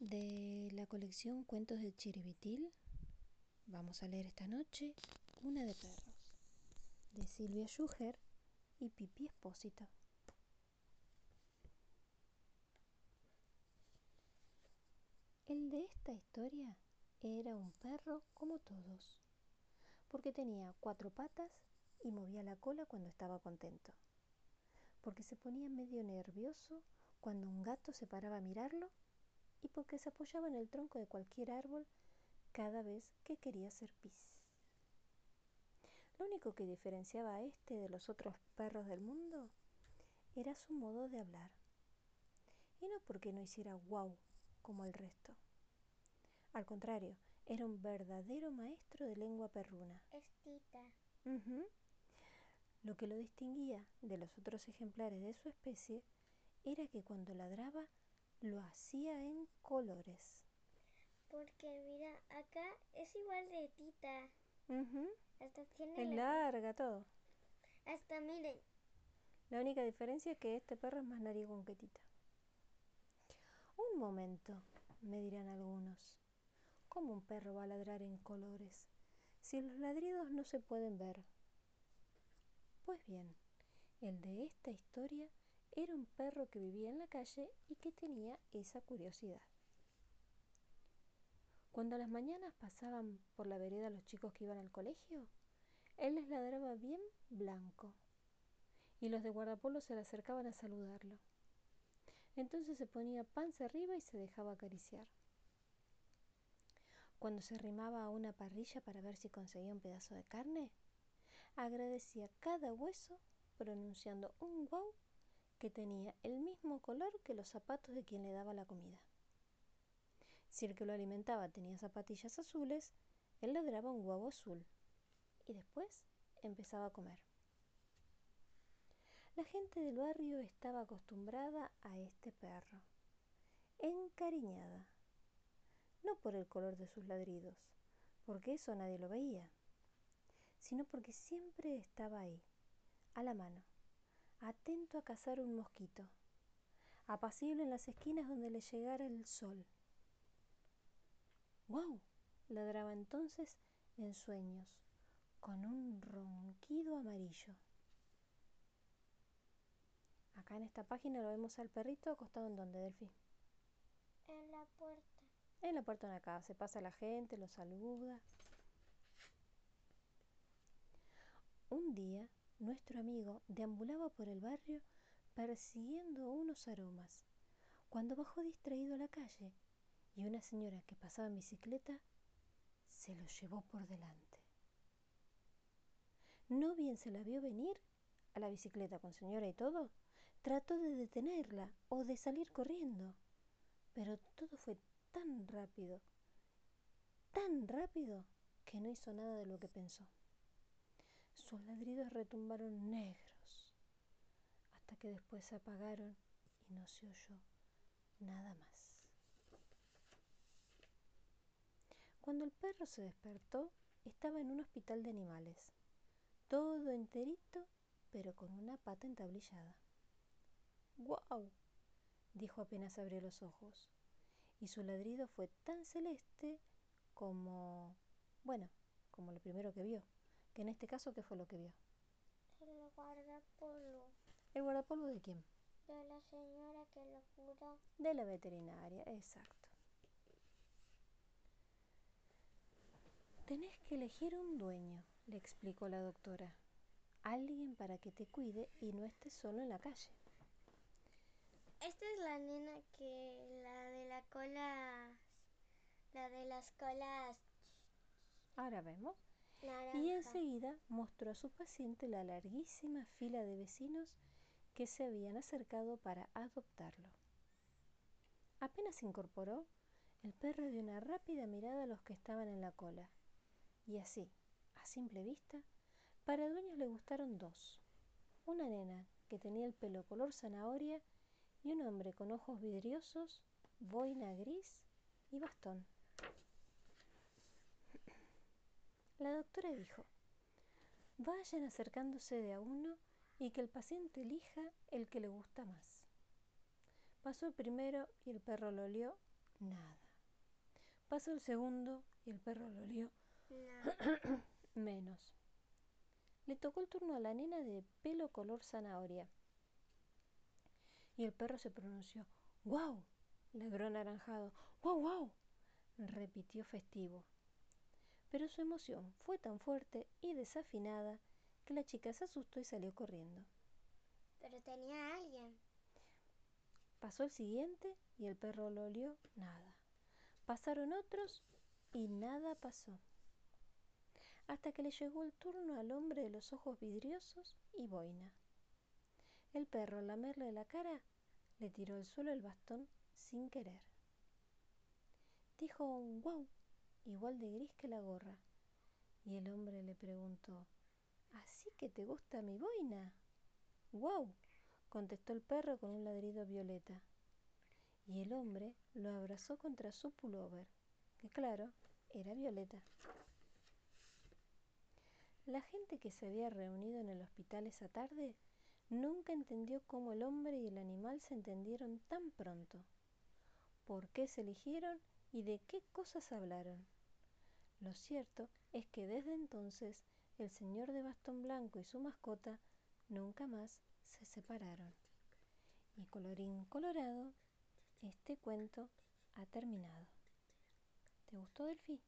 De la colección Cuentos de Chiribitil, vamos a leer esta noche Una de perros, de Silvia Schuher y Pipi Espósito. El de esta historia era un perro como todos, porque tenía cuatro patas y movía la cola cuando estaba contento, porque se ponía medio nervioso cuando un gato se paraba a mirarlo y porque se apoyaba en el tronco de cualquier árbol cada vez que quería hacer pis. Lo único que diferenciaba a este de los otros perros del mundo era su modo de hablar. Y no porque no hiciera guau como el resto. Al contrario, era un verdadero maestro de lengua perruna. Estita. Lo que lo distinguía de los otros ejemplares de su especie era que cuando ladraba lo hacía en colores. Porque mira, acá es igual de Tita. Hasta tiene Es la- larga todo. Hasta miren. La única diferencia es que este perro es más narigón que Tita. Un momento, me dirán algunos. ¿Cómo un perro va a ladrar en colores si los ladridos no se pueden ver? Pues bien, el de esta historia era un perro que vivía en la calle y que tenía esa curiosidad. Cuando a las mañanas pasaban por la vereda los chicos que iban al colegio, él les ladraba bien blanco y los de guardapolvo se le acercaban a saludarlo. Entonces se ponía panza arriba y se dejaba acariciar. Cuando se arrimaba a una parrilla para ver si conseguía un pedazo de carne, agradecía cada hueso pronunciando un guau que tenía el mismo color que los zapatos de quien le daba la comida. Si el que lo alimentaba tenía zapatillas azules, él ladraba un guau azul y después empezaba a comer. La gente del barrio estaba acostumbrada a este perro, encariñada, no por el color de sus ladridos, porque eso nadie lo veía, sino porque siempre estaba ahí, a la mano, atento a cazar un mosquito, apacible en las esquinas donde le llegara el sol. ¡Guau! ladraba entonces en sueños, con un ronquido amarillo. Acá en esta página lo vemos al perrito acostado en donde, Delphi. En la puerta. En la puerta de una casa, pasa la gente, lo saluda. Un día, nuestro amigo deambulaba por el barrio persiguiendo unos aromas, cuando bajó distraído a la calle y una señora que pasaba en bicicleta se lo llevó por delante. No bien se la vio venir a la bicicleta con señora y todo, trató de detenerla o de salir corriendo, pero todo fue tan rápido, tan rápido, que no hizo nada de lo que pensó. Sus ladridos retumbaron negros, hasta que después se apagaron y no se oyó nada más. Cuando el perro se despertó, estaba en un hospital de animales, todo enterito, pero con una pata entablillada. ¡Guau! dijo apenas abrió los ojos, y su ladrido fue tan celeste como, bueno, como lo primero que vio, que en este caso, ¿qué fue lo que vio? El guardapolvo. ¿El guardapolvo de quién? De la señora que lo curó. De la veterinaria, exacto. Tenés que elegir un dueño, le explicó la doctora. Alguien para que te cuide y no estés solo en la calle. Esta es la nena que la de la cola. La de las colas Ahora vemos. Naranja. Y enseguida mostró a su paciente la larguísima fila de vecinos que se habían acercado para adoptarlo. Apenas se incorporó, el perro dio una rápida mirada a los que estaban en la cola. Y así, a simple vista, para dueños le gustaron dos. Una nena que tenía el pelo color zanahoria y un hombre con ojos vidriosos, boina gris y bastón. La doctora dijo, vayan acercándose de a uno y que el paciente elija el que le gusta más. Pasó el primero y el perro lo olió, nada. Pasó el segundo y el perro lo olió No. menos. Le tocó el turno a la nena de pelo color zanahoria. Y el perro se pronunció, ¡Guau! Ladró anaranjado, ¡Guau, guau! repitió festivo. Pero su emoción fue tan fuerte y desafinada que la chica se asustó y salió corriendo. Pero tenía a alguien. Pasó el siguiente y el perro lo olió nada. Pasaron otros y nada pasó. Hasta que le llegó el turno al hombre de los ojos vidriosos y boina. El perro, al lamerle la cara, le tiró al suelo el bastón sin querer. Dijo un guau, igual de gris que la gorra, y el hombre le preguntó, ¿Así que te gusta mi boina? ¡Guau! contestó el perro con un ladrido violeta. Y el hombre lo abrazó contra su pullover, que claro, era violeta. La gente que se había reunido en el hospital esa tarde nunca entendió cómo el hombre y el animal se entendieron tan pronto, por qué se eligieron y de qué cosas hablaron. Lo cierto es que desde entonces el señor de bastón blanco y su mascota nunca más se separaron. Y colorín colorado, este cuento ha terminado. ¿Te gustó, Delphi?